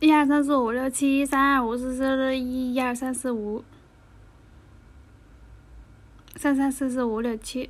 一二三四五六七，一三二五四四六一，一二三四五，三三四四五六七。